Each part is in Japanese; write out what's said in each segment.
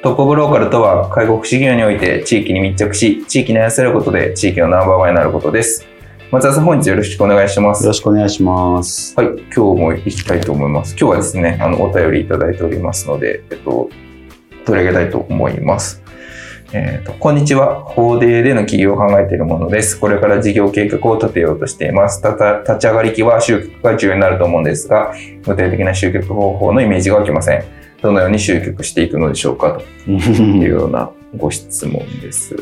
トップオブローカルとは介護福祉業において地域に密着し地域に愛されることで地域のナンバーワンになることです松田さん本日よろしくお願いしますよろしくお願いします。はい、今日も行きたいと思います。今日はですね、あの、お便りいただいておりますので、えっと、取り上げたいと思います。えっと、こんにちは。法デーでの起業を考えているものです。これから事業計画を立てようとしています。たた立ち上がり期は集客が重要になると思うんですが、具体的な集客方法のイメージが湧きません。どのように集客していくのでしょうかと。いうようなご質問です。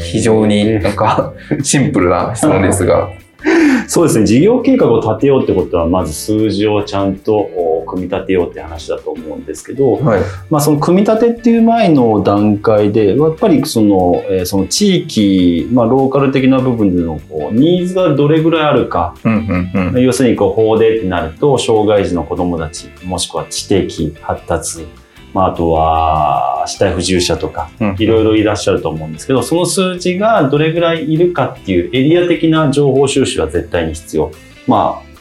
非常になんかシンプルな質問ですが、そうですね、事業計画を立てようってことは、まず数字をちゃんとお組み立てようって話だと思うんですけど、はい。まあ、その組み立てっていう前の段階で、やっぱりその,、えーその地域、まあ、ローカル的な部分でのこうニーズがどれぐらいあるか、うんうんうん。要するにこう法でってなると、障害児の子どもたち、もしくは知的発達、まあ、あとは死体不自由者とか、うんいろいろいらっしゃると思うんですけど、その数字がどれぐらいいるかっていうエリア的な情報収集は絶対に必要。まあ、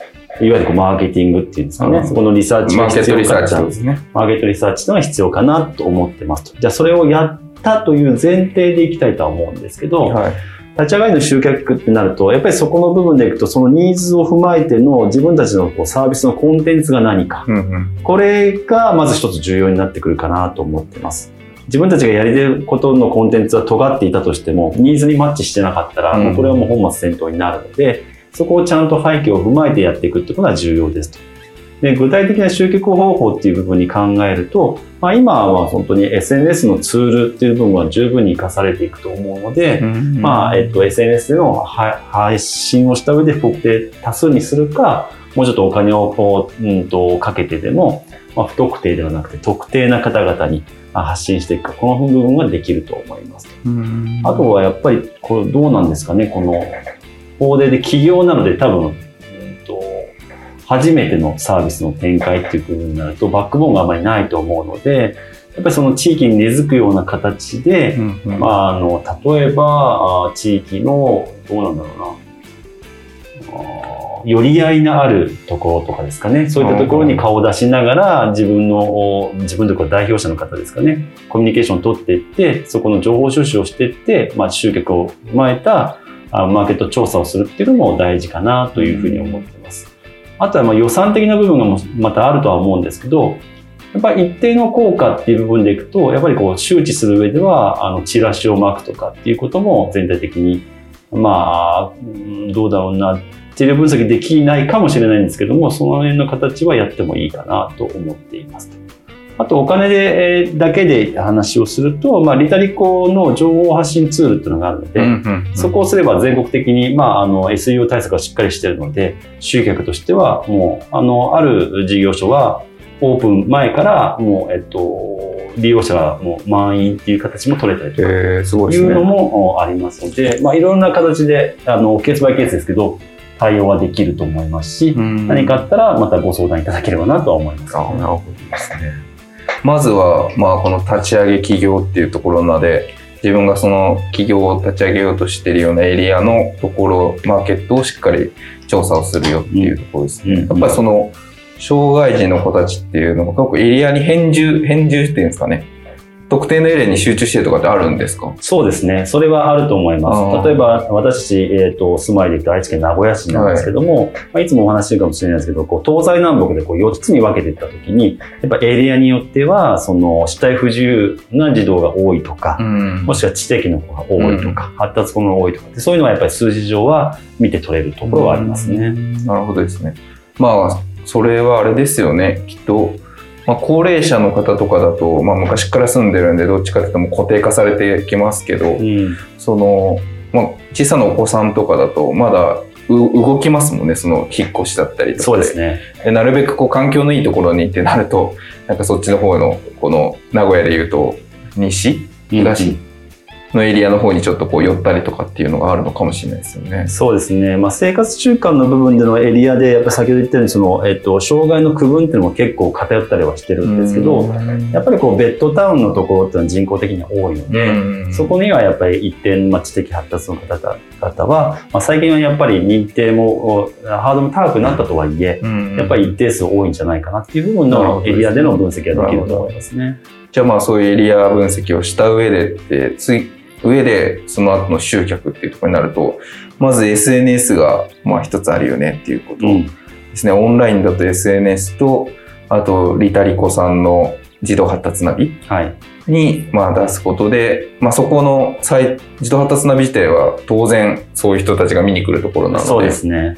いわゆるこうマーケティングっていうんですかね、うんそこのリサーチマーケッが必トリサーチ。マーケットリサーチというのが必要かなと思ってますと。じゃあそれをやったという前提でいきたいとは思うんですけど、はい。立ち上がりの集客ってなると、やっぱりそこの部分でいくと、そのニーズを踏まえての自分たちのこうサービスのコンテンツが何か。うんうん。これがまず一つ重要になってくるかなと思ってます。自分たちがやりてることのコンテンツは尖っていたとしても、ニーズにマッチしてなかったら、これはもう本末転倒になるので、そこをちゃんと背景を踏まえてやっていくってことが重要ですと。で具体的な集客方法っていう部分に考えると、まあ、今は本当に SNS のツールっていう部分は十分に活かされていくと思うので、まあ、えっと、SNS でのは配信をした上で不特定多数にするか、もうちょっとお金をこう、うんと、かけてでも、まあ、不特定ではなくて特定な方々にあ発信していくか、この部分はできると思います。うんあとはやっぱり、これどうなんですかね、この、法令で起業なので多分、うんと、初めてのサービスの展開っていう部分になると、バックボーンがあまりないと思うので、やっぱりその地域に根付くような形で、うんうん。まあ、あの例えばあ地域のどうなんだろうな。あ寄り合いのあるところとかですかね。そういったところに顔を出しながら自分のお自分とか代表者の方ですかね。コミュニケーションを取っていってそこの情報収集をしていって、まあ、集客を踏まえたあマーケット調査をするっていうのも大事かなというふうに思ってます。あとはま予算的な部分がまたあるとは思うんですけどやっぱり一定の効果っていう部分でいくと、やっぱりこう周知する上では、あの、チラシを巻くとかっていうことも全体的に、まあ、どうだろうな、定量分析できないかもしれないんですけども、その辺の形はやってもいいかなと思っています。あと、お金で、えーだけで話をすると、まあ、リタリコの情報発信ツールっていうのがあるので、うんうんうんそこをすれば全国的に、まあ、あの SEO 対策がしっかりしているので、集客としては、もう、あの、ある事業所は、オープン前から、もう、えっと、利用者がもう満員っていう形も取れたりとか、いいうの。もおありますので、まあ、いろんな形で、あの、ケースバイケースですけど、対応はできると思いますし、うん何かあったら、またご相談いただければなとは思います、あなるほどですね。まずは、まあ、この立ち上げ企業っていうところまで、自分がその企業を立ち上げようとしているようなエリアのところ、マーケットをしっかり調査をするよっていうところですね。うんやっぱりその、障害児の子たちっていうのも、結構エリアに編住、編住っていうんですかね。特定のエリアに集中してるとかってあるんですか？そうですね。それはあると思いあまーす。例えば、私えっ、と、住まいで言うと愛知県名古屋市なんですけども、いまあ、いつもお話ししてるかもしれないですけど、こう東西南北でこう4つに分けていったときに、やっぱエリアによっては、その、肢体不自由な児童が多いとか、んもしくは知的の子が多いとか、発達子の多いとかで、そういうのはやっぱり数字上は見て取れるところはありますね。なるほどですね。まあ、それはあれですよね。きっと、まあ、高齢者の方とかだと、まあ、昔から住んでるんで、どっちかというともう固定化されてきますけど、うんその、まあ、小さなお子さんとかだと、まだう動きますもんね、その引っ越しだったりとか。そうですね。でなるべくこう環境のいいところにってなると、なんかそっちの方の、この名古屋で言うと、西？東、うんのエリアの方にちょっとこう寄ったりとかっていうのがあるのかもしれないですよね。そうですね。まあ、生活習慣の部分でのエリアで、やっぱり先ほど言ったように、その、えっと、障害の区分っていうのも結構偏ったりはしてるんですけど、やっぱりこう、ベッドタウンのところっていうのは人口的には多いので、うんそこにはやっぱり一定のまあ知的発達の方々は、まあ、最近はやっぱり認定も、おハードルも高くなったとはいえ、うんやっぱり一定数多いんじゃないかなっていう部分のエリアでの分析ができると思いますね。じゃあまあそういうエリア分析をした上でって、つい上でその後の集客っていうところになると、まず SNS がまあ一つあるよねっていうことうん。ですね。オンラインだと SNS と、あとリタリコさんの自動発達ナビはい。にまあ出すことで、まあそこの自動発達ナビ自体は当然そういう人たちが見に来るところなので、そうですね。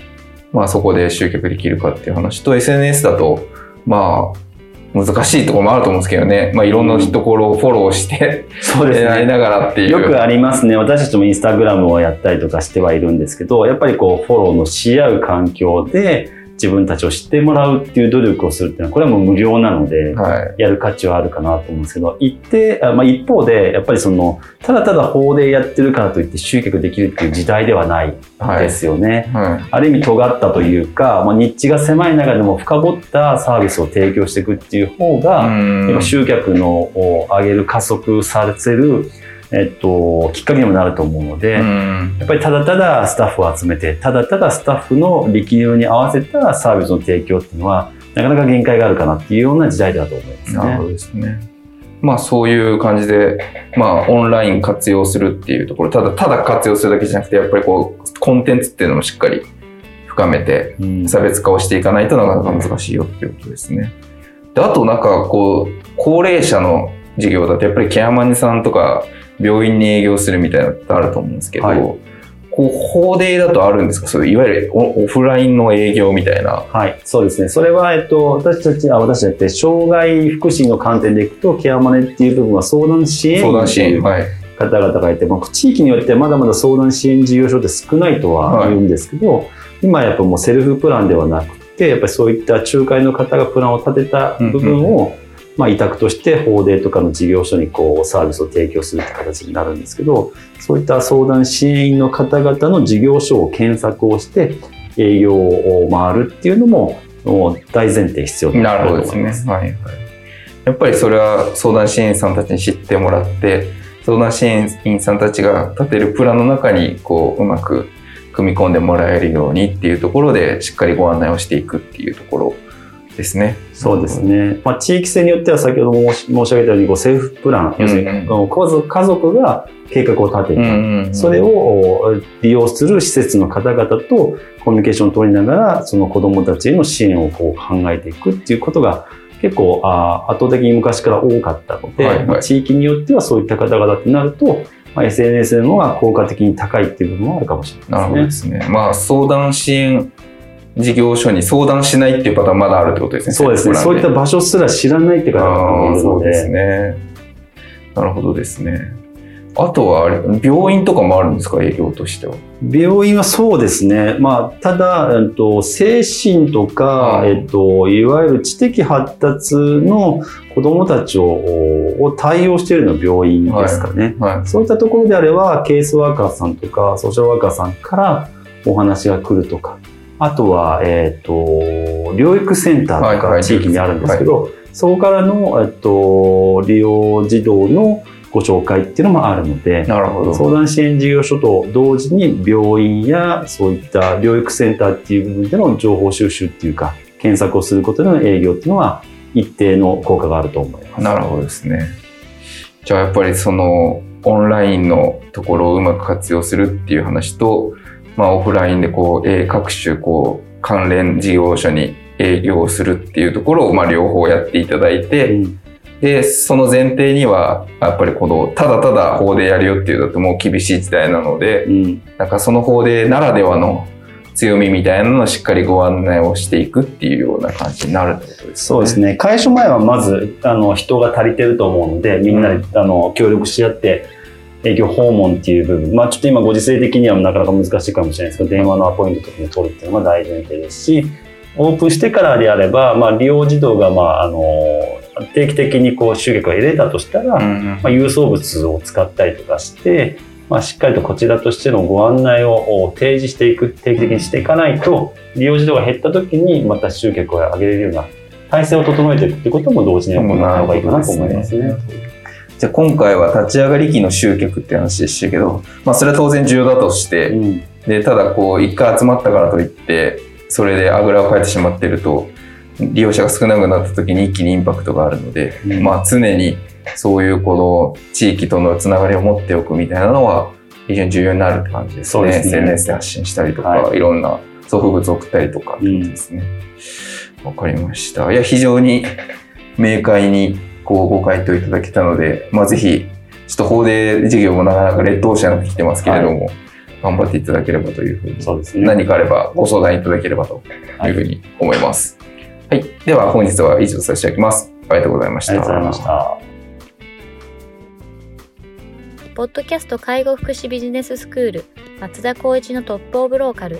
まあそこで集客できるかっていう話と SNS だと、まあ難しいところもあると思うんですけどね。まあいろんなところをフォローして、そうですね。ながらっていう。よくありますね。私たちもインスタグラムをやったりとかしてはいるんですけど、やっぱりこう、フォローのし合う環境で自分たちを知ってもらうっていう努力をするっていうのは、これはもう無料なので、はい。やる価値はあるかなと思うんですけど、一定、あまあ、一方で、やっぱりその、ただただ法でやってるからといって集客できるっていう時代ではないはい。ですよね。はい。ある意味尖ったというか、まあ、ニッチが狭い中でも深掘ったサービスを提供していくっていう方が、うん今集客のを上げる加速させる、えっと、きっかけにもなると思うので、うんやっぱりただただスタッフを集めて、ただただスタッフの力量に合わせたサービスの提供っていうのは、なかなか限界があるかなっていうような時代だと思いますなるほね。どですね。まあそういう感じで、まあオンライン活用するっていうところ、ただただ活用するだけじゃなくて、やっぱりこう、コンテンツっていうのもしっかり深めて、うん差別化をしていかないとなかなか難しいよっていうことですね。であとなんかこう、高齢者の事業だとやっぱりケアマネさんとか病院に営業するみたいなのってあると思うんですけど、はいこう、法でだとあるんですか？そういわゆるオオフラインの営業みたいな。はい、そうですね。それは、えっと、私たち、あ、私たちって、障害福祉の観点でいくと、ケアマネっていう部分は相談支援相談支援。はい。方々がいて、まあ、地域によってまだまだ相談支援事業所って少ないとは言うんですけど、今やっぱもうセルフプランではなくて、やっぱりそういった仲介の方がプランを立てた部分を、まあ、委託として法デとかの事業所にこうサービスを提供するって形になるんですけど、そういった相談支援員の方々の事業所を検索をして営業を回るっていうのももう大前提必要だなるほどですね。はいはい。やっぱりそれは相談支援員さんたちに知ってもらって、相談支援員さんたちが立てるプランの中にこううまく組み込んでもらえるようにっていうところでしっかりご案内をしていくっていうところですね。そうですね。まあ、地域性によっては先ほども申し上げたように、こうセルフプラン、要するに、家族家族が計画を立てて。それをお利用する施設の方々とコミュニケーションを取りながら、その子供たちへの支援をこう考えていくっていうことが結構あ圧倒的に昔から多かったので、はいはいまあ地域によってはそういった方々ってなると、まあ、SNS の方が効果的に高いっていう部分もあるかもしれなるほないでどですすね。まあ相談支援事業所に相談しないっていうパターンまだあるってことですね。ね。そうですね。そういった場所すら知らないって方々もいるのそうですで、ね。なるほどですね。あとはあれ、病院とかもあるんですか、営業としては。病院はそうですね。まあ、ただ、えっと、精神とか、うんえっと、いわゆる知的発達の子供たちをを対応しているのは病院ですかね。はい。そういったところであれば、ケースワーカーさんとか、ソーシャルワーカーさんからお話が来るとか、あとは、えっと、療育センターとはいはいか地域にあるんですけど、そこからの、えっと、利用児童のご紹介っていうのもあるので、なるほど。相談支援事業所と同時に病院やそういった療育センターっていう部分での情報収集っていうか検索をすることでの営業っていうのは一定の効果があると思います。なるほどですね。じゃあやっぱりそのオンラインのところをうまく活用するっていう話と、まあオフラインでこう、えー各種こう関連事業者に営業するっていうところをまあ両方やっていただいて、うんで、その前提には、やっぱりこの、ただただ法でやるよっていうのだともう厳しい時代なので、うんなんかその法でならではの強みみたいなのをしっかりご案内をしていくっていうような感じになるってことですね。そうですね。開所前はまず、あの、人が足りてると思うので、みんなで、あの、協力し合って、営業訪問っていう部分。まあ、ちょっと今ご時世的にはなかなか難しいかもしれないですけど、電話のアポイントとかも取るっていうのが大前提ですし、オープンしてからであれば、まあ、利用児童が、まあ、あの、定期的にこう、集客を得れたとしたら、うんうんまあ、郵送物を使ったりとかして、まあ、しっかりとこちらとしてのご案内をお提示していく、定期的にしていかないと、利用児童が減った時にまた集客を上げれるような体制を整えていくってことも同時に行った方がいいかなと思いますね。じゃあ今回は立ち上がり期の集客って話でしたけど、まあそれは当然重要だとして、うんで、ただこう一回集まったからといって、それであぐらをかいてしまってると、利用者が少なくなった時に一気にインパクトがあるので、うんまあ常にそういうこの地域とのつながりを持っておくみたいなのは非常に重要になるって感じですね。ですね SNS で発信したりとか、、はいろんな送付物を送ったりとかってことですね。わ、かりました。いや、非常に明快にこうご回答いただけたので、まあぜひ、ちょっと法で事業もなかなか劣等者になってきてますけれども、頑張っていただければというふうにそうですね。何かあればご相談いただければというふうに思います。はい。では本日は以上とさせていただきます。ありがとうございました。ありがとうございました。ポッドキャスト介護福祉ビジネススクール松田光一のトップオブローカル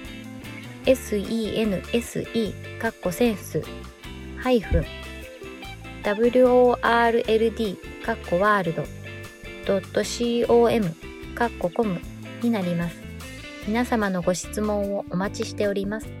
sense かっこセンスハイフン world かっこワールドドット .com かっこコムになります。皆様のご質問をお待ちしております。